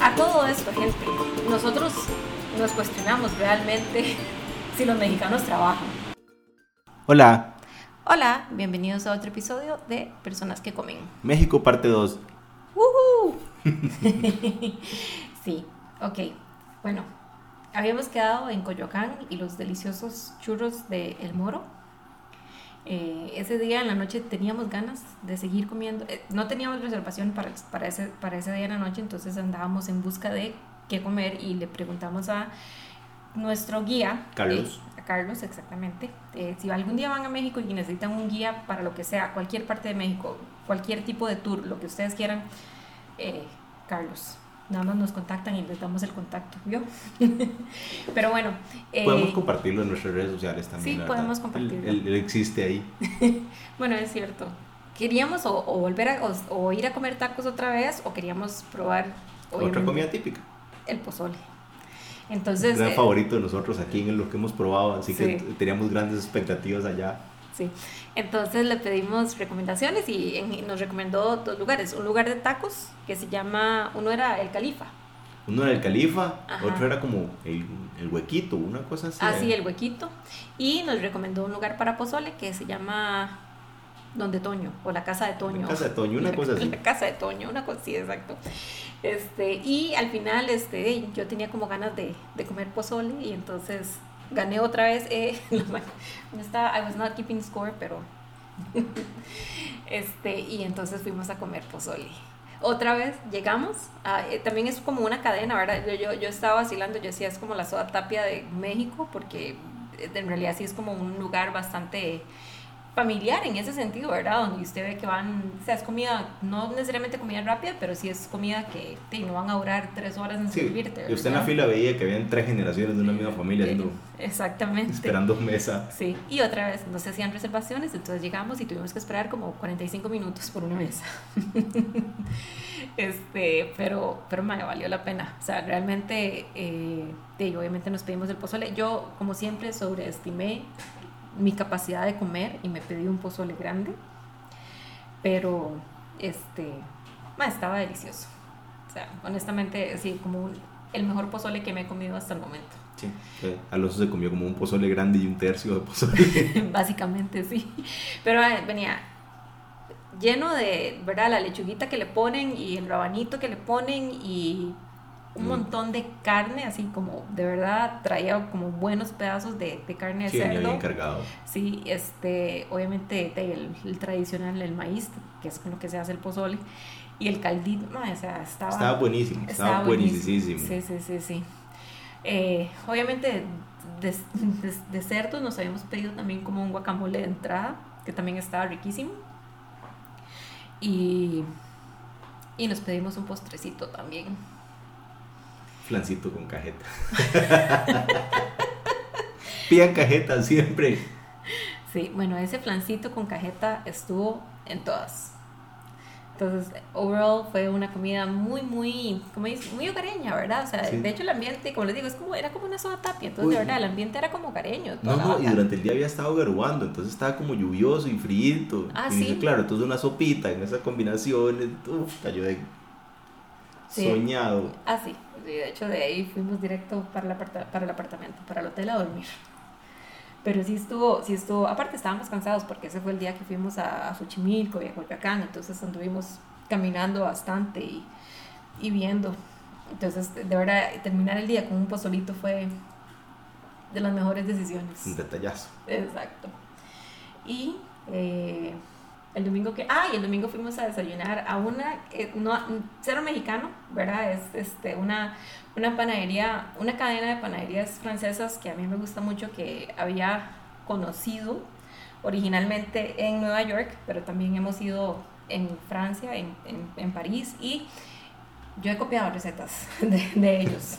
A todo esto, gente, nosotros nos cuestionamos realmente si los mexicanos trabajan. Hola, Hola, bienvenidos a otro episodio de Personas que Comen. México parte 2. ¡Woohoo! sí, ok. Bueno, habíamos quedado en Coyoacán y los deliciosos churros de El Moro. Eh, ese día en la noche teníamos ganas de seguir comiendo. Eh, no teníamos reservación para, para, ese, para ese día en la noche, entonces andábamos en busca de qué comer y le preguntamos a nuestro guía. Carlos. eh, a Carlos, exactamente. Eh, si algún día van a México y necesitan un guía para lo que sea, cualquier parte de México, cualquier tipo de tour, lo que ustedes quieran, Carlos. Nada más nos contactan y les damos el contacto, ¿vio? Pero bueno. eh, Podemos compartirlo en nuestras redes sociales también. sí, la podemos compartirlo. Él, él- él existe ahí. Bueno, es cierto. Queríamos o, o volver a, o, o ir a comer tacos otra vez o queríamos probar Otra comida típica. el pozole. Entonces, gran eh, favorito de nosotros aquí en lo que hemos probado, así que Sí. teníamos grandes expectativas allá. Sí. Entonces le pedimos recomendaciones y, en- nos recomendó dos lugares. Un lugar de tacos que se llama, uno era El Califa. Uno era el Califa, Ajá. otro era como el, el huequito, una cosa así. Ah, sí, ¿eh? El Huequito. Y nos recomendó un lugar para pozole que se llama Donde Toño o la Casa de Toño. La Casa de Toño, una cosa así. La casa de Toño, una cosa así, exacto. Este, y al final, este, yo tenía como ganas de, de comer pozole y entonces gané otra vez. Eh, no estaba, I was not keeping score, pero. este, y entonces fuimos a comer pozole. Otra vez llegamos, eh, también es como una cadena, ¿verdad? Yo, yo, yo estaba vacilando, yo decía, es como la soda tapia de México, porque eh, en realidad sí es como un lugar bastante familiar en ese sentido, ¿verdad? Donde usted ve que van, o sea, es comida, no necesariamente comida rápida, pero sí es comida que te, no van a durar tres horas en Sí, servirte. y usted en la ¿verdad? fila veía que habían tres generaciones de una misma familia haciendo- Exactamente. esperando mesa. Sí, y otra vez no se hacían reservaciones, entonces llegamos y tuvimos que esperar como 45 minutos por una mesa. este, pero, pero me valió la pena. O sea, realmente, eh, y obviamente nos pedimos el pozole. Yo, como siempre, sobreestimé mi capacidad de comer y me pedí un pozole grande, pero este, estaba delicioso. O sea, honestamente, sí, como un- el mejor pozole que me he comido hasta el momento. Sí, Alonso se comió como un pozole grande y un tercio de pozole. Básicamente sí. Pero eh, venía lleno de, ¿verdad? La lechuguita que le ponen y el rabanito que le ponen y un Mm. montón de carne, así como de verdad traía como buenos pedazos de, de carne de Sí, cerdo. bien cargado. Sí, este, obviamente el, el tradicional, el maíz, que es con lo que se hace el pozole, y el caldito, ma, o sea, estaba, Estaba buenísimo, estaba, buenísimo. Sí, sí, sí, sí. Eh, obviamente de, de- de cerdo nos habíamos pedido también como un guacamole de entrada, que también estaba riquísimo. Y, y nos pedimos un postrecito también. Flancito con cajeta. Pidan cajeta siempre. Sí, bueno, ese flancito con cajeta estuvo en todas. Entonces, overall fue una comida muy, muy, como dice, muy hogareña, ¿verdad? O sea, Sí. de hecho el ambiente, como les digo, es como, era como una soda tapia. Entonces, Uy. de verdad, el ambiente era como hogareño. No, no, y durante el día había estado garuando, entonces estaba como lluvioso y frío. Ah, y ¿sí? claro, entonces una sopita en esa combinación, uf, cayó de Sí. soñado. Ah, Sí, de hecho, de ahí fuimos directo para el, para el apartamento, para el hotel a dormir. Pero sí estuvo, sí estuvo, aparte estábamos cansados porque ese fue el día que fuimos a, a Xochimilco y a Coyoacán, entonces anduvimos caminando bastante y, y viendo. Entonces, de verdad, terminar el día con un pozolito fue de las mejores decisiones. Un detallazo. Exacto. Y eh, el domingo que. Ah, y el domingo fuimos a desayunar a una. eh, no, cero mexicano, ¿verdad? Es este, una, una panadería, una cadena de panaderías francesas que a mí me gusta mucho, que había conocido originalmente en Nueva York, pero también hemos ido en Francia, en, en, en París, y yo he copiado recetas de, ellos.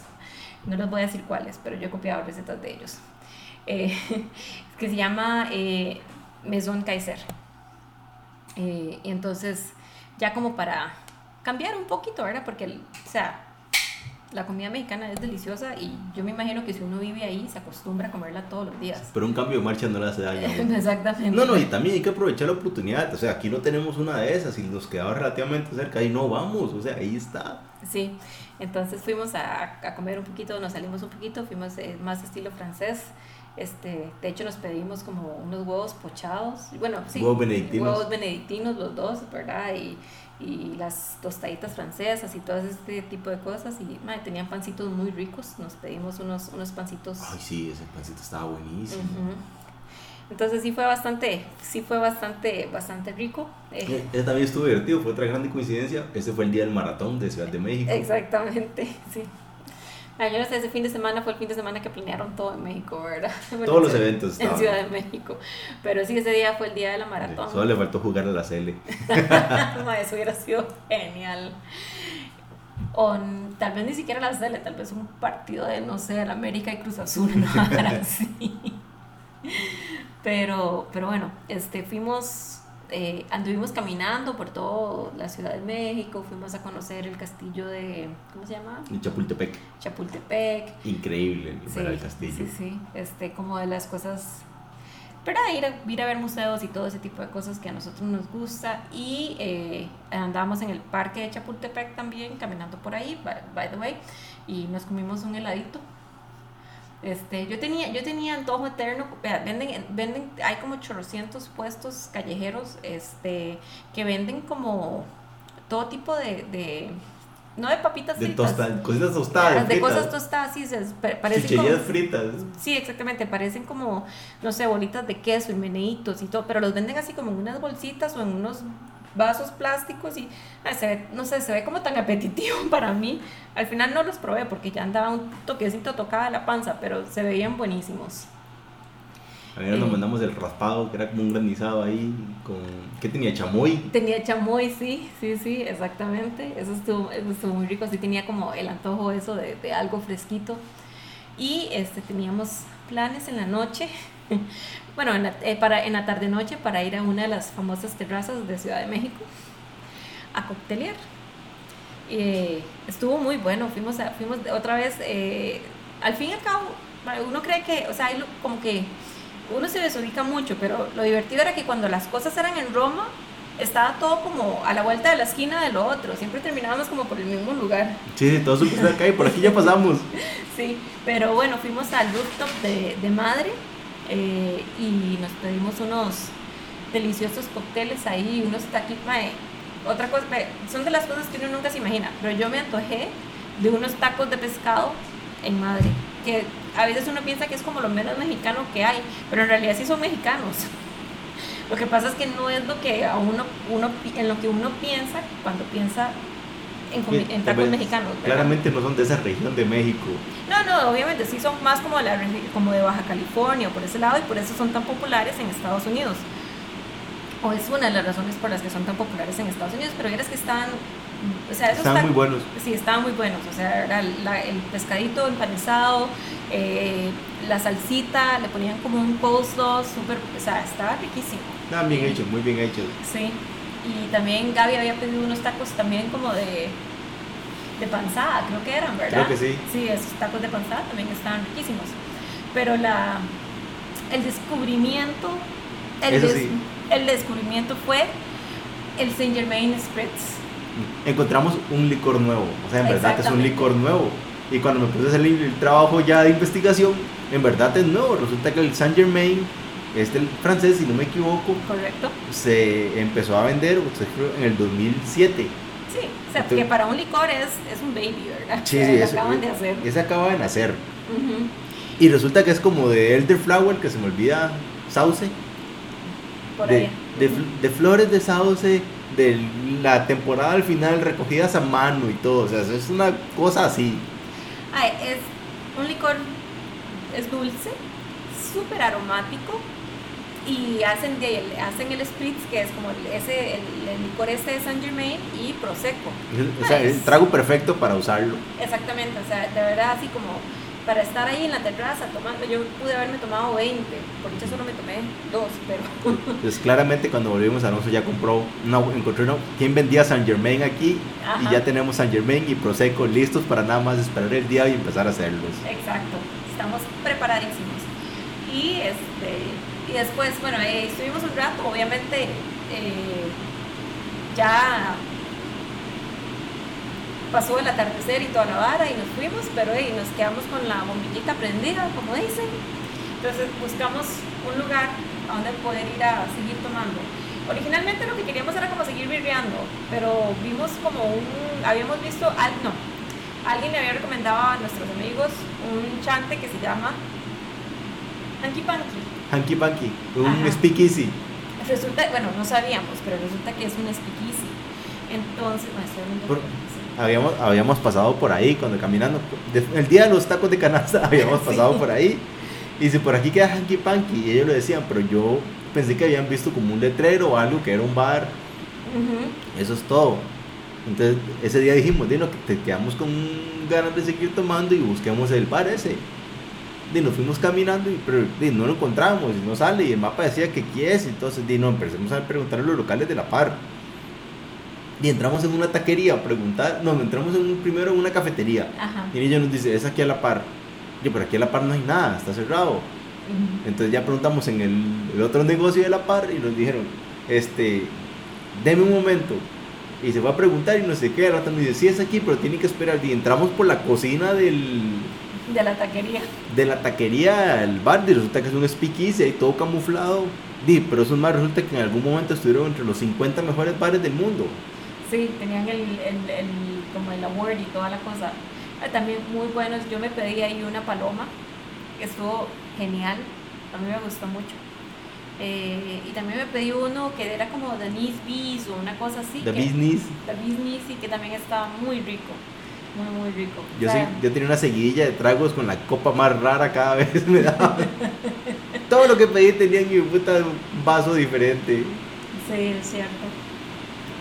No les voy a decir cuáles, pero yo he copiado recetas de ellos. Eh, que se llama eh, Maison Kaiser. Eh, y entonces, ya como para cambiar un poquito, ¿verdad? Porque, o sea, La comida mexicana es deliciosa y yo me imagino que si uno vive ahí se acostumbra a comerla todos los días. Pero un cambio de marcha no le hace daño. Exactamente. No, no, y también hay que aprovechar la oportunidad. O sea, aquí no tenemos una de esas y nos quedaba relativamente cerca y no vamos. O sea, ahí está. Sí, entonces fuimos a, a comer un poquito, nos salimos un poquito, fuimos eh, más estilo francés. Este, de hecho nos pedimos como unos huevos pochados, bueno, sí, Huevos benedictinos. huevos benedictinos los dos, ¿verdad? Y, y las tostaditas francesas y todo este tipo de cosas y madre, tenían pancitos muy ricos, nos pedimos unos, unos pancitos. Ay, sí, ese pancito estaba buenísimo. Entonces sí fue bastante, sí fue bastante, bastante rico. Eh, Eh, Ese también estuvo divertido, fue otra grande coincidencia. Ese fue el día del maratón de Ciudad de México. Exactamente, sí. Ah, yo no sé, ese fin de semana fue el fin de semana que planearon todo en México, ¿verdad? Bueno, Todos los en- eventos En. Ciudad de México. Pero sí, ese día fue el día de la maratón. Solo le faltó jugar a la. Ma, Eso hubiera sido genial. O tal vez ni siquiera la Cele, tal vez un partido de, no sé, el América y Cruz Azul, no así. Pero, pero bueno, este, fuimos, eh, anduvimos caminando por toda la Ciudad de México, fuimos a conocer el castillo de, ¿cómo se llama? Chapultepec. Chapultepec. Increíble Sí, el castillo. sí, sí, este, como de las cosas, para ir a, ir a ver museos y todo ese tipo de cosas que a nosotros nos gusta. Y eh, andábamos en el parque de Chapultepec también, caminando por ahí, by, by the way, y nos comimos un heladito. Este, yo tenía, yo tenía antojo eterno, venden, venden, hay como 800 puestos callejeros, este, que venden como todo tipo de, de no de papitas De fritas, tosta- cositas tostadas. de cosas tostadas, sí, se, parecen como, fritas. Sí, exactamente, parecen como, no sé, bolitas de queso y meneitos y todo, pero los venden así como en unas bolsitas o en unos vasos plásticos y ay, se ve, no sé, se ve como tan apetitivo para mí. Al final no los probé porque ya andaba un toquecito tocada la panza, pero se veían buenísimos. A ver, nos Eh. mandamos el raspado, que era como un granizado ahí. con ¿Qué tenía? Chamoy. Tenía chamoy, sí, sí, sí, exactamente. Eso estuvo, eso estuvo muy rico. Sí tenía como el antojo eso de, de algo fresquito. Y este, teníamos planes en la noche, bueno, en la, eh, para, en la tarde-noche para ir a una de las famosas terrazas de Ciudad de México a coctelear. Eh, estuvo muy bueno, fuimos, a- fuimos otra vez, eh, al fin y al cabo, uno cree que, o sea, como que uno se desubica mucho, pero lo divertido era que cuando las cosas eran en Roma, estaba todo como a la vuelta de la esquina de lo otro, siempre terminábamos como por el mismo lugar. Sí, sí, todo súper cerca y por aquí ya pasamos. Sí, pero bueno, fuimos al rooftop de, de Madre eh, y nos pedimos unos deliciosos cócteles ahí, unos taquitos. mae, Otra cosa, son de las cosas que uno nunca se imagina, pero yo me antojé de unos tacos de pescado en Madre, que a veces uno piensa que es como lo menos mexicano que hay, pero en realidad sí son mexicanos. Lo que pasa es que no es lo que a uno, uno en lo que uno piensa cuando piensa en, comi- en tacos mexicanos. ¿verdad? Claramente no son de esa región de México. No, no, obviamente sí son más como de, la, como de Baja California por ese lado y por eso son tan populares en Estados Unidos. O es una de las razones por las que son tan populares en Estados Unidos, pero vieras que estaban, o sea, esos Estaban muy buenos. Sí, estaban muy buenos, o sea, era la- el pescadito empanizado, eh, la salsita, le ponían como un coleslaw súper, o sea, estaba riquísimo. Estaban bien hechos, muy bien hechos. Sí, y también Gaby había pedido unos tacos también como de, de panzada, creo que eran, ¿verdad? Creo que sí. Sí, esos tacos de panzada también estaban riquísimos. Pero la, el descubrimiento, el, Eso des- sí. el descubrimiento fue el Saint Germain Spritz. Encontramos un licor nuevo, o sea, en verdad es un licor nuevo. Y cuando me puse a hacer el, el trabajo ya de investigación, en verdad es nuevo. Resulta que el Saint Germain, este francés, si no me equivoco, ¿Correcto? se empezó a vender en el 2007. Sí, o sea, Entonces- que para un licor es, es un baby, ¿verdad? Sí, sí, eso, acaban de hacer. ese acaba de nacer. Y resulta que es como de elderflower, que se me olvida, sauce. Por de, ahí. de fl- de flores de sauce, de la temporada al final recogidas a mano y todo. O sea, eso es una cosa así. Ay, es un licor, es dulce, súper aromático y hacen, de, hacen el spritz que es como el, ese, el, el licor ese de Saint Germain y Prosecco. Es- O sea, el trago perfecto para usarlo. Exactamente, o sea, de verdad así como para estar ahí en la terraza tomando. Yo pude haberme tomado 20, por dicha solo me tomé dos, pero. Pues claramente cuando volvimos Alonso ya compró, una, encontró una, ¿quién vendía San Germain aquí? Y ya tenemos San Germain y Prosecco listos para nada más esperar el día y empezar a hacerlos. Exacto, estamos preparadísimos. Y, este, después, bueno, eh, estuvimos un rato, obviamente eh, ya pasó el atardecer y toda la vara y nos fuimos, pero y nos quedamos con la bombillita prendida, como dicen. Entonces buscamos un lugar a donde poder ir a seguir tomando. Originalmente lo que queríamos era como seguir birreando, pero vimos como un, habíamos visto, al, no, alguien le había recomendado a nuestros amigos un chante que se llama Hanky Panky. Hanky Panky, un speakeasy. Resulta, bueno, no sabíamos, pero resulta que es un speakeasy. Entonces, no, estoy habíamos, habíamos pasado por ahí cuando caminando. El día de los tacos de canasta habíamos pasado por ahí. Y si por aquí queda Hanky Panky. Y ellos lo decían, pero yo pensé que habían visto como un letrero o algo que era un bar. Eso es todo. Entonces ese día dijimos, Dino, te quedamos con ganas de seguir tomando y busquemos el bar ese. Y nos fuimos caminando y pero, no lo encontramos y no sale y el mapa decía que aquí es. Entonces di, no, empecemos a preguntar a los locales de la par y entramos en una taquería a preguntar, no, entramos en primero en una cafetería. Y ella nos dice, es aquí a la par. Yo, pero aquí a la par no hay nada, está cerrado. Entonces ya preguntamos en el, otro negocio de la par y nos dijeron, este, deme un momento. Y se fue a preguntar y no sé qué, rato nos dice, sí es aquí, pero tiene que esperar. Y entramos por la cocina del... De la taquería. De la taquería al bar, y resulta que es un speakeasy ahí todo camuflado. Di, pero eso más resulta que en algún momento estuvieron entre los 50 mejores bares del mundo. Sí, tenían el, el, el, como el award y toda la cosa. Ah, también muy buenos. Yo me pedí ahí una paloma, que estuvo genial. A mí me gustó mucho. Eh, y también me pedí uno que era como The Bees o una cosa así. The Business. The Business y que también estaba muy rico. Muy, muy rico. Yo, sí, yo tenía una seguidilla de tragos con la copa más rara cada vez me daba. Todo lo que pedí tenía mi puta vaso diferente. Sí, es cierto.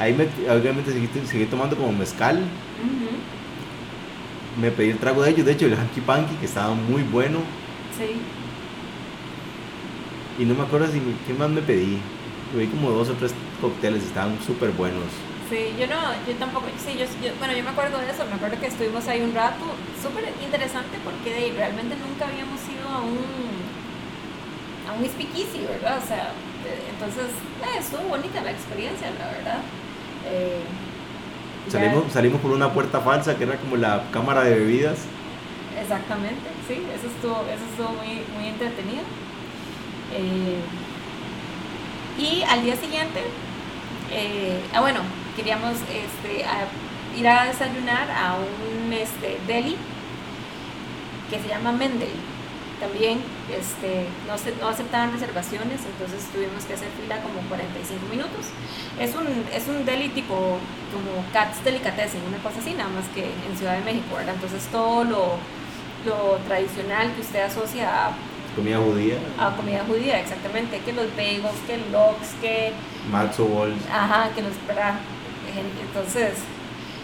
Ahí me, obviamente seguí, tomando como mezcal. Me pedí el trago de ellos, de hecho el hanky panky que estaba muy bueno. Sí. Y no me acuerdo si qué más me pedí. Pedí como dos o tres cócteles, estaban súper buenos. Sí, yo no, yo tampoco, sí, yo, bueno, yo me acuerdo de eso, me acuerdo que estuvimos ahí un rato, súper interesante porque realmente nunca habíamos ido a un, a un speakeasy, ¿verdad? O sea, entonces, eh, estuvo bonita la experiencia, la verdad. Eh, salimos, salimos por una puerta falsa que era como la cámara de bebidas. Exactamente, sí, eso estuvo, eso estuvo muy, muy entretenido. Eh, y al día siguiente, eh, ah bueno, queríamos este, ir a desayunar a un este, deli que se llama Mendel también este, no, no aceptaban reservaciones, entonces tuvimos que hacer fila como 45 minutos. Es un, es un deli tipo como Cats Delicatessen, una cosa así, nada más que en Ciudad de México, ¿verdad? Entonces todo lo, lo tradicional que usted asocia a comida judía. A comida judía, exactamente, que los bagels, que el lox, que... Matzo balls. Ajá, que los... Entonces...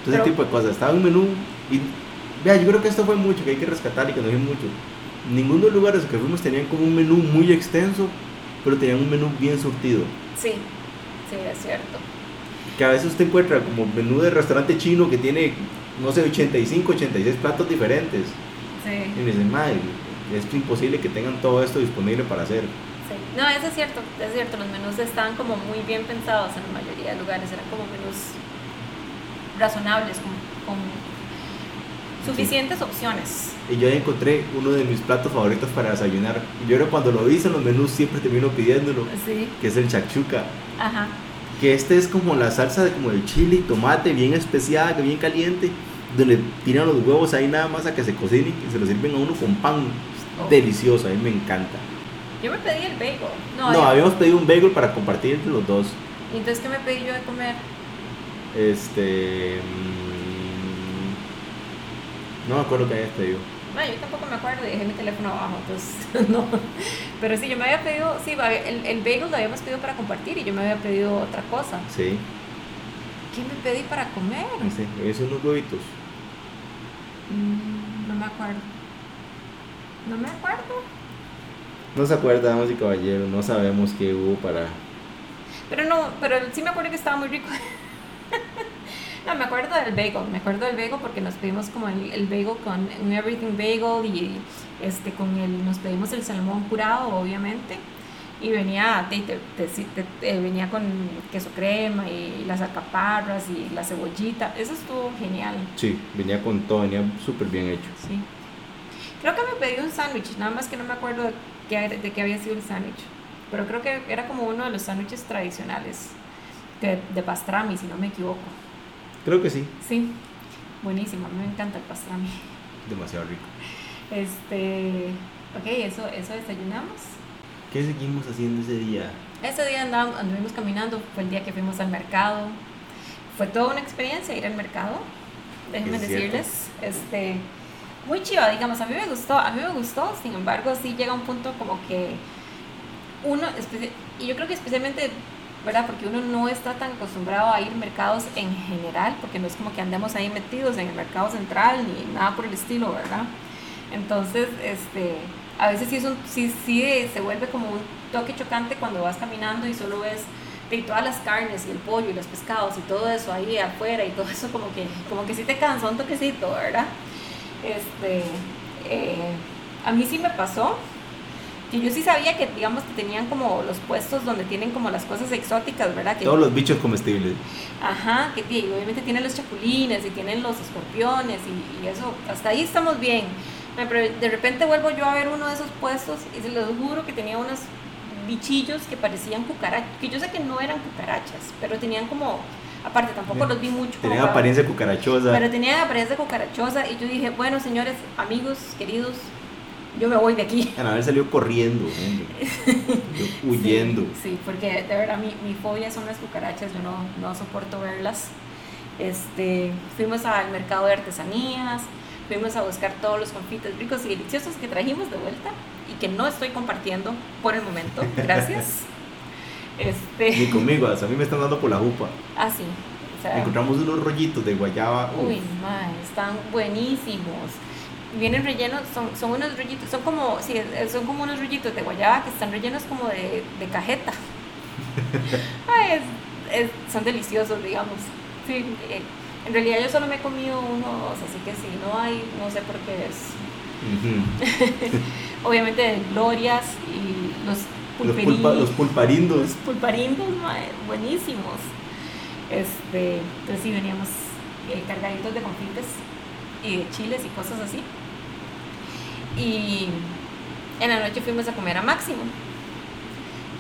Ese tipo de cosas. Estaba un menú y... Vea, yo creo que esto fue mucho, que hay que rescatar y que nos dio mucho ninguno de los lugares que fuimos tenían como un menú muy extenso, pero tenían un menú bien surtido. Sí, sí, es cierto. Que a veces usted encuentra como menú de restaurante chino que tiene, no sé, 85, 86 platos diferentes. Sí. Y me dicen, madre, es imposible que tengan todo esto disponible para hacer. Sí. No, eso es cierto, es cierto, los menús estaban como muy bien pensados en la mayoría de lugares, eran como menús razonables, con suficientes opciones. Y yo encontré uno de mis platos favoritos para desayunar. Yo era cuando lo hice en los menús siempre termino pidiéndolo. Que es el chachuca. Ajá. Que este es como la salsa de como de chile y tomate bien especiada, bien caliente, donde tiran los huevos ahí nada más a que se cocine y se lo sirven a uno con pan. Oh. Delicioso, a mí me encanta. Yo me pedí el bagel. No, habíamos pedido un bagel para compartir entre los dos. ¿Y entonces qué me pedí yo de comer? Este. No me acuerdo que hayas pedido. No, yo tampoco me acuerdo y dejé mi teléfono abajo, entonces no. Pero sí, yo me había pedido, sí, el, el bagel lo habíamos pedido para compartir y yo me había pedido otra cosa. Sí. ¿Qué me pedí para comer? Sí, esos unos huevitos. Mm, no me acuerdo. No me acuerdo. No se acuerda, damas y caballeros, no sabemos qué hubo para... Pero no, pero sí me acuerdo que estaba muy rico. no, me acuerdo del bagel, me acuerdo del bagel porque nos pedimos como el, el bagel con un everything bagel y este con el, nos pedimos el salmón curado, obviamente. Y venía, te, te- te- te- venía con queso crema y las alcaparras y la cebollita. Eso estuvo genial. Sí, venía con todo, venía súper bien hecho. Sí. Creo que me pedí un sándwich, nada más que no me acuerdo de qué, de qué había sido el sándwich. Pero creo que era como uno de los sándwiches tradicionales de, de pastrami, si no me equivoco. Creo que sí, Sí, buenísimo, a mí me encanta el pastrami. demasiado rico. Este, ok, eso, eso desayunamos. ¿Qué seguimos haciendo ese día? Ese día andábamos, anduvimos caminando, fue el día que fuimos al mercado. Fue toda una experiencia ir al mercado, déjenme Es cierto. decirles. Este, muy chiva, digamos, a mí me gustó, a mí me gustó, sin embargo, sí llega un punto como que uno, y yo creo que especialmente, ¿verdad? Porque uno no está tan acostumbrado a ir a mercados en general, porque no es como que andemos ahí metidos en el mercado central ni nada por el estilo, ¿verdad? Entonces, este, a veces sí, es un, sí, sí se vuelve como un toque chocante cuando vas caminando y solo ves de todas las carnes y el pollo y los pescados y todo eso ahí afuera y todo eso como que, como que sí te cansa un toquecito, ¿verdad? Este, eh, a mí sí me pasó que yo sí sabía que digamos que tenían como los puestos donde tienen como las cosas exóticas, ¿verdad? Que, Todos los bichos comestibles. Ajá, que y obviamente tienen los chapulines y tienen los escorpiones y, y eso, hasta ahí estamos bien. Pero de repente vuelvo yo a ver uno de esos puestos y se los juro que tenía unos bichillos que parecían cucarachas, que yo sé que no eran cucarachas, pero tenían como, aparte tampoco los vi mucho. como Tenía para- apariencia cucarachosa. pero tenían apariencia cucarachosa y yo dije, bueno señores, amigos, queridos, yo me voy de aquí. Van a haber salido corriendo. Yo huyendo. Sí, sí, porque de verdad mi, mi fobia son las cucarachas, yo no, no soporto verlas. Este, fuimos al mercado de artesanías, fuimos a buscar todos los confites ricos y deliciosos que trajimos de vuelta y que no estoy compartiendo por el momento. Gracias. Ni Este, conmigo, hasta a mí me están dando por la jupa. O sea, Encontramos unos rollitos de guayaba. uf, Uy, mae, están buenísimos. Vienen rellenos, son, son unos rollitos, son como, sí, eh, son como unos rollitos de guayaba que están rellenos como de, de cajeta. Ay, es- es- son deliciosos, digamos. Sí, eh, en realidad yo solo me he comido uno o dos, así que si no hay, no sé por qué es. Obviamente de glorias y los los, pulperí- pulpa- los pulparindos. los pulparindos, mae, buenísimos. Este, entonces sí veníamos eh, cargaditos de confites y de chiles y cosas así. Y en la noche fuimos a comer a Máximo,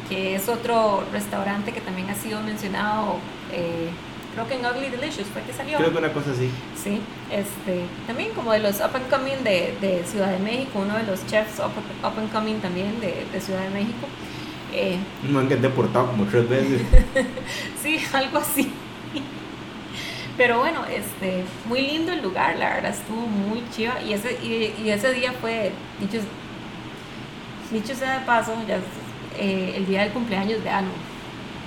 que es otro restaurante que también ha sido mencionado, eh, creo que en Ugly Delicious fue que salió. Creo que una cosa así. Sí, este, también como de los up and coming de, de Ciudad de México, uno de los chefs up, up and coming también de, de Ciudad de México. Eh, No han deportado como tres veces. Sí, algo así. Pero bueno, este, muy lindo el lugar, la verdad estuvo muy chiva. Y ese, y, y ese día fue, dicho, dicho sea de paso, ya es, eh, el día del cumpleaños de Anu.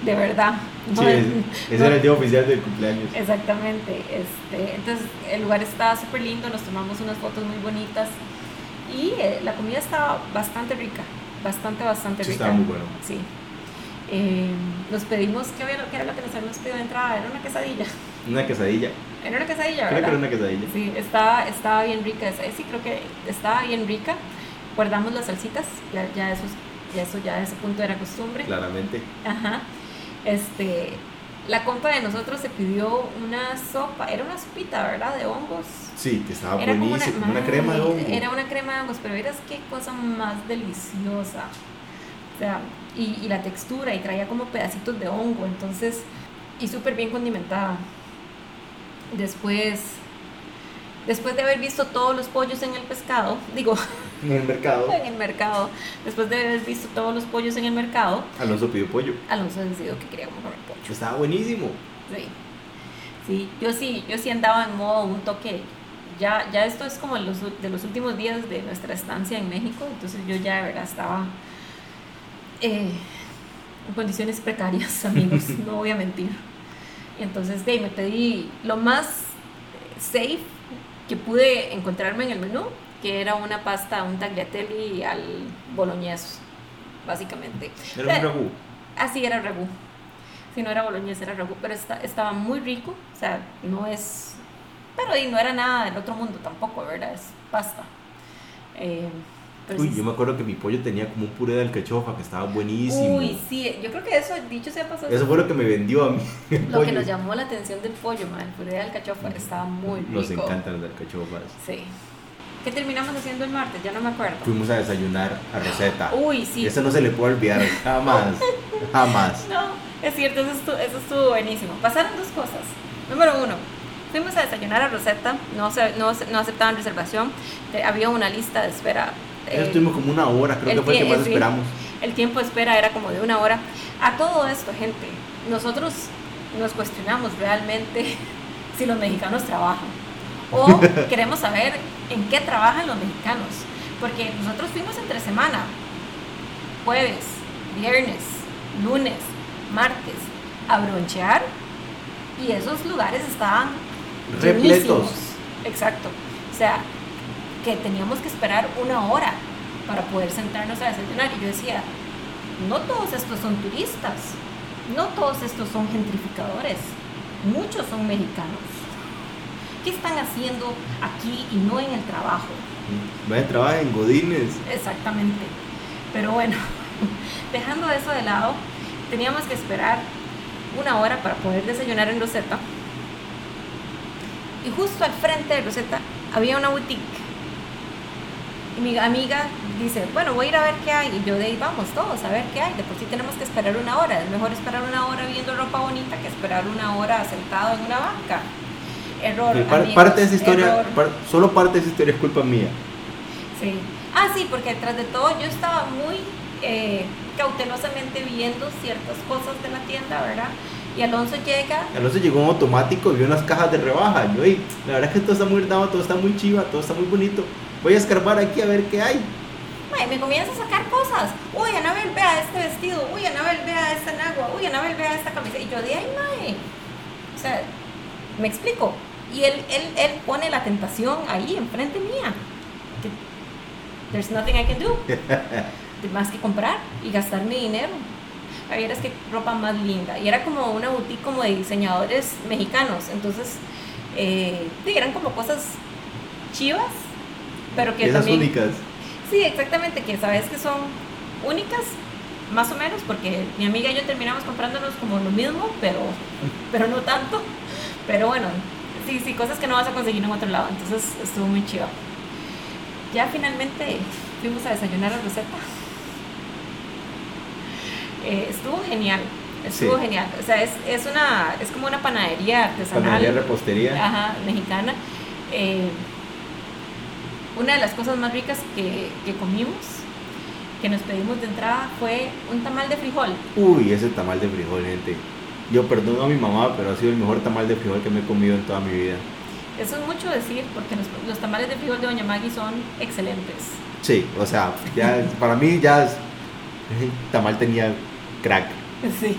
De verdad. No Sí, es- ese no- era el día oficial del cumpleaños. Exactamente. Este, entonces el lugar estaba súper lindo, nos tomamos unas fotos muy bonitas y eh, la comida estaba bastante rica, bastante, bastante Sí, rica. estaba muy bueno. Sí. Eh, nos pedimos, ¿qué era, qué era lo que nos habíamos pedido de entrada? Era una quesadilla. Una quesadilla. Era una quesadilla, Creo que ¿verdad? era una quesadilla. Sí, estaba, estaba bien rica. Sí, creo que estaba bien rica. Guardamos las salsitas, ya, ya, eso, ya eso ya a ese punto era costumbre. Claramente. Ajá. Este, la compa de nosotros se pidió una sopa, era una sopita, ¿verdad? De hongos. Sí, que estaba Era como buenísimo. Como una, mae, crema de hongo. Era una crema de hongos, pero verás qué cosa más deliciosa. O sea, y, y la textura, y traía como pedacitos de hongo, entonces, y súper bien condimentada. Después, después de haber visto todos los pollos en el pescado, digo, En el mercado. en el mercado, después de haber visto todos los pollos en el mercado, Alonso pidió pollo. Alonso decidió que quería comer pollo. Estaba buenísimo. Sí. Sí, yo sí, yo sí andaba en modo un toque. Ya, ya esto es como los, de los últimos días de nuestra estancia en México, entonces yo ya de verdad estaba eh, en condiciones precarias, amigos, no voy a mentir. Entonces de ahí me pedí lo más safe que pude encontrarme en el menú, que era una pasta, un tagliatelle al boloñés, básicamente. Era un ragú. Así era ragú. Si no era boloñés, era ragú, pero está, estaba muy rico, o sea, no es... Pero y no era nada del otro mundo tampoco, ¿verdad? Es pasta. Eh, pero Uy, sí- yo me acuerdo que mi pollo tenía como un puré de alcachofa que estaba buenísimo. Uy, sí, yo creo que eso, dicho sea pasado, Eso fue lo que me vendió a mí. lo que nos llamó la atención del pollo, man, el puré de alcachofa estaba muy rico. Nos encantan las alcachofas. Sí. ¿Qué terminamos haciendo el martes? Ya no me acuerdo. Fuimos a desayunar a Rosetta. Uy, sí. Eso no se le puede olvidar jamás. jamás. No, es cierto, eso estuvo, eso estuvo buenísimo. Pasaron dos cosas. Número uno, fuimos a desayunar a Rosetta, no, no, no aceptaban reservación, había una lista de espera. Eh, estuvimos como una hora, creo que fue el que más sí. esperamos. El tiempo de espera era como de una hora. A todo esto, gente, nosotros nos cuestionamos realmente si los mexicanos trabajan. O queremos saber en qué trabajan los mexicanos. Porque nosotros fuimos entre semana. Jueves, viernes, lunes, martes, a bronchear. Y esos lugares estaban Repletos. llenísimos. Exacto. O sea, que teníamos que esperar una hora para poder sentarnos a desayunar. Y yo decía, no todos estos son turistas, no todos estos son gentrificadores, muchos son mexicanos. ¿Qué están haciendo aquí y no en el trabajo? Vaya, trabaja en Godines. Exactamente. Pero bueno, dejando eso de lado, teníamos que esperar una hora para poder desayunar en Rosetta. Y justo al frente de Rosetta había una boutique. Y mi amiga dice, bueno, voy a ir a ver qué hay. Y yo de ahí vamos todos a ver qué hay. De por sí tenemos que esperar una hora. Es mejor esperar una hora viendo ropa bonita que esperar una hora sentado en una banca. Error. Par- amigos, parte de esa historia, par- solo parte de esa historia es culpa mía. Sí. Ah, sí, porque detrás de todo yo estaba muy eh, cautelosamente viendo ciertas cosas de la tienda, ¿verdad? Y Alonso llega, Alonso llegó en automático y vio unas cajas de rebaja. Yo, "Ey, la verdad es que todo está muy ordenado, todo está muy chiva, todo está muy bonito. Voy a escarbar aquí a ver qué hay. me comienza a sacar cosas. Uy, Anabel, vea este vestido. Uy, Anabel, vea esta nagua. Uy, Anabel, vea esta camisa. Y yo de ahí, mae. O sea, me explico. Y él, él, él pone la tentación ahí, enfrente mía. There's nothing I can do. más que comprar y gastar mi dinero. A ver, es que ropa más linda. Y era como una boutique como de diseñadores mexicanos. Entonces, eh, eran como cosas chivas, pero que Esas también... únicas. Sí, exactamente, que sabes que son únicas, más o menos, porque mi amiga y yo terminamos comprándonos como lo mismo, pero, pero no tanto. Pero bueno, sí, sí, cosas que no vas a conseguir en otro lado. Entonces estuvo muy chido. Ya finalmente fuimos a desayunar a Rosetta. Eh, estuvo genial, estuvo Sí. genial. O sea, es, es, una, es como una panadería artesanal Panadería, repostería. ajá, mexicana. Eh, una de las cosas más ricas que, que comimos, que nos pedimos de entrada, fue un tamal de frijol. Uy, ese tamal de frijol, gente. Yo perdono a mi mamá, pero ha sido el mejor tamal de frijol que me he comido en toda mi vida. Eso es mucho decir, porque los, los tamales de frijol de Doña Maggie son excelentes. Sí, o sea, ya para mí ya es- el tamal tenía crack. Sí,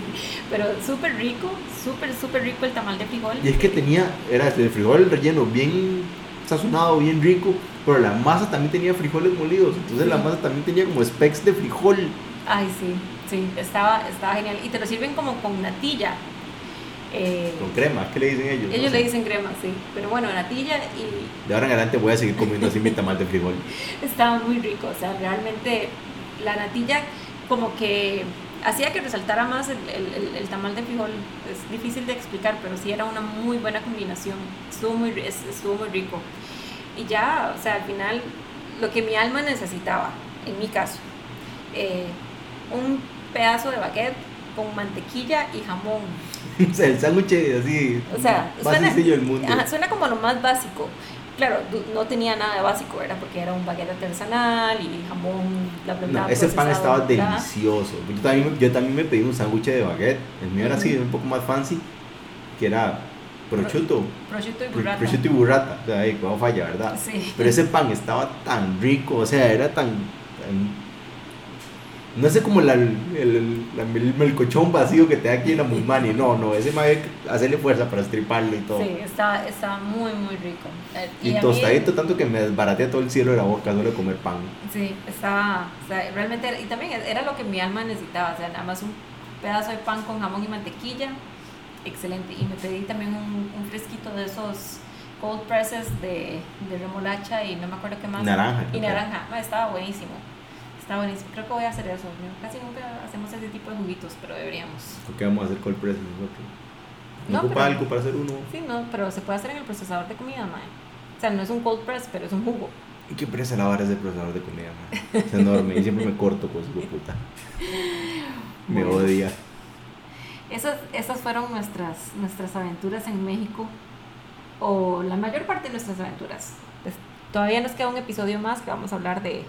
pero súper rico, súper, súper rico el tamal de frijol. Y es que tenía, era el frijol relleno bien sazonado, bien rico, pero la masa también tenía frijoles molidos, entonces la masa también tenía como specks de frijol. Ay, sí, sí, estaba, estaba genial. Y te lo sirven como con natilla. Eh, Con crema, ¿qué le dicen ellos? No ellos sé. le dicen crema, sí. Pero bueno, natilla y De ahora en adelante voy a seguir comiendo así mi tamal de frijol. estaba muy rico, o sea, realmente la natilla como que hacía que resaltara más el, el- el- tamal de frijol. Es difícil de explicar, pero sí era una muy buena combinación. Estuvo muy, estuvo muy rico. Y ya, o sea, al final, lo que mi alma necesitaba, en mi caso, eh, un pedazo de baguette con mantequilla y jamón. o sea, el sándwich así, O sea, más sencillo del mundo. Ajá, suena como lo más básico. Claro, no tenía nada de básico, ¿verdad? Porque era un baguette artesanal y jamón, bla. No, ese pan estaba delicioso. Yo también, yo también me pedí un sándwich de baguette. El mío era así, un poco más fancy, que era prosciutto, Prosciutto y burrata. prosciutto y burrata. O sea, ahí, como falla, ¿verdad? Sí. Pero ese pan estaba tan rico, o sea, era tan, tan No sé como la, el, el, la- el melcochón vacío que te da aquí en la Musmani. No, no, ese mae hacerle fuerza para estriparlo y todo. Sí, está, está muy, muy rico. Eh, Y, mí- tostadito tanto que me desbaraté todo el cielo de la boca solo de comer pan. Sí, estaba, o sea, realmente, y también era lo que mi alma necesitaba, o sea, nada más un pedazo de pan con jamón y mantequilla, excelente. Y me pedí también un, un fresquito de esos cold presses de, de remolacha y no me acuerdo qué más. Naranja, Y naranja, estaba buenísimo. Estaba buenísimo. Creo que voy a hacer eso. Casi nunca hacemos ese tipo de juguitos, pero deberíamos. ¿Por qué vamos a hacer cold press? ¿No, No, ocupa algo para hacer uno? Sí, no, pero se puede hacer en el procesador de comida, mae. O sea, no es un cold press, pero es un jugo. ¿Y qué presa la vara ese procesador de comida, man? Es enorme y siempre me corto con su puta. Me Bueno. odia. Esas, esas fueron nuestras, nuestras aventuras en México, o la mayor parte de nuestras aventuras. Pues, todavía nos queda un episodio más que vamos a hablar de,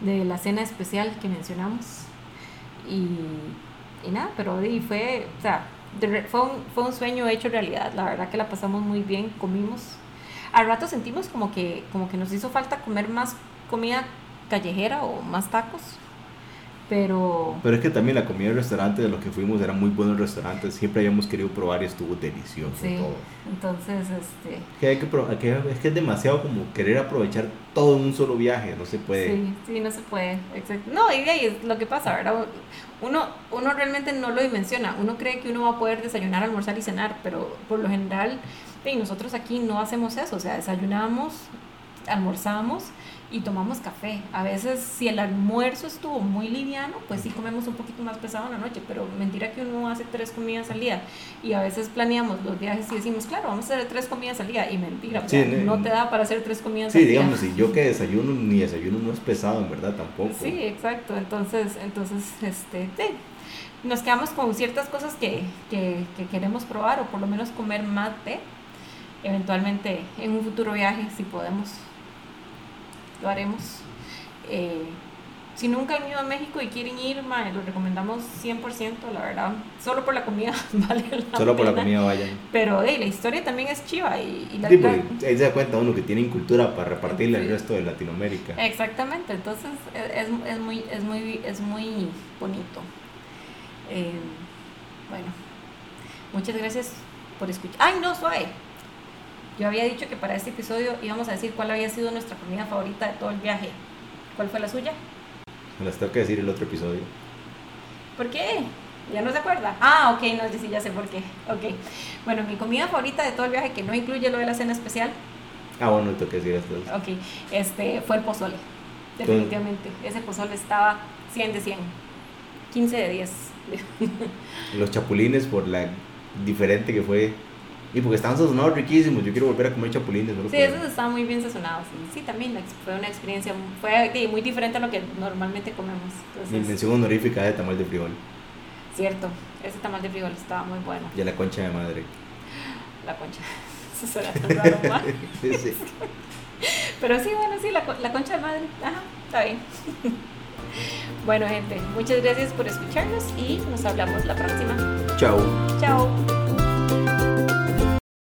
de la cena especial que mencionamos. Y, y nada, pero y fue, o sea, fue, un, fue un sueño hecho realidad. La verdad que la pasamos muy bien, comimos. Al rato sentimos como que, como que nos hizo falta comer más comida callejera o más tacos. Pero Pero es que también la comida del restaurante de los que fuimos eran muy buenos restaurantes. Siempre habíamos querido probar y estuvo delicioso Sí, todo. entonces, este, Que hay que que es que es demasiado como querer aprovechar todo en un solo viaje. No se puede. sí, sí, no se puede, exacto. No, y de ahí es lo que pasa, ¿verdad? Uno, uno realmente no lo dimensiona, uno cree que uno va a poder desayunar, almorzar y cenar, pero por lo general, sí, nosotros aquí no hacemos eso, o sea, desayunamos, almorzamos y tomamos café. A veces, si el almuerzo estuvo muy liviano, pues sí comemos un poquito más pesado en la noche, pero mentira que uno hace tres comidas al día. Y a veces planeamos los viajes y decimos, claro, vamos a hacer tres comidas al día. Y mentira, o Sí, sea, no- no te da para hacer tres comidas Sí, al día. digamos, si yo que desayuno, ni desayuno no es pesado, en verdad, tampoco. Sí, exacto. Entonces, entonces este, sí, nos quedamos con ciertas cosas que, que, que queremos probar o por lo menos comer más de. Eventualmente, en un futuro viaje, si podemos, lo haremos. Eh, si nunca han ido a México y quieren ir, mae, lo recomendamos 100%, la verdad. Solo por la comida vale la Solo por la pena. comida vayan. Pero hey, la historia también es chiva y, y la, Sí, porque ahí se da cuenta uno que tiene cultura para repartirle al Sí. resto de Latinoamérica. Exactamente, entonces es, es muy, es, muy, es muy bonito. Eh, bueno, muchas gracias por escuchar. ¡Ay, no, suave! Yo había dicho que para este episodio íbamos a decir cuál había sido nuestra comida favorita de todo el viaje. ¿Cuál fue la suya? Me las tengo que decir el otro episodio. ¿Por qué? ¿Ya no se acuerda? Ah, ok, no, sí ya sé por qué. Ok. Bueno, mi comida favorita de todo el viaje, que no incluye lo de la cena especial, Ah, bueno, tengo que decir esto. ok, este, fue el pozole. Definitivamente. Ese pozole estaba 100 de 100. 15 de 10. Los chapulines por la diferente que fue. Y porque estaban sazonados riquísimos. Yo quiero volver a comer chapulines. solo Sí, esos estaban muy bien sazonados. Sí, también fue una experiencia fue muy diferente a lo que normalmente comemos. Mi Entonces, mención honorífica de tamal de frijol. cierto, ese tamal de frijol estaba muy bueno. Y la concha de madre. La concha. Eso suena tan raro. Sí, sí. Pero sí, bueno, sí, la, la concha de madre. Ajá, está bien. Bueno, gente, muchas gracias por escucharnos y nos hablamos la próxima. Chao. Chao.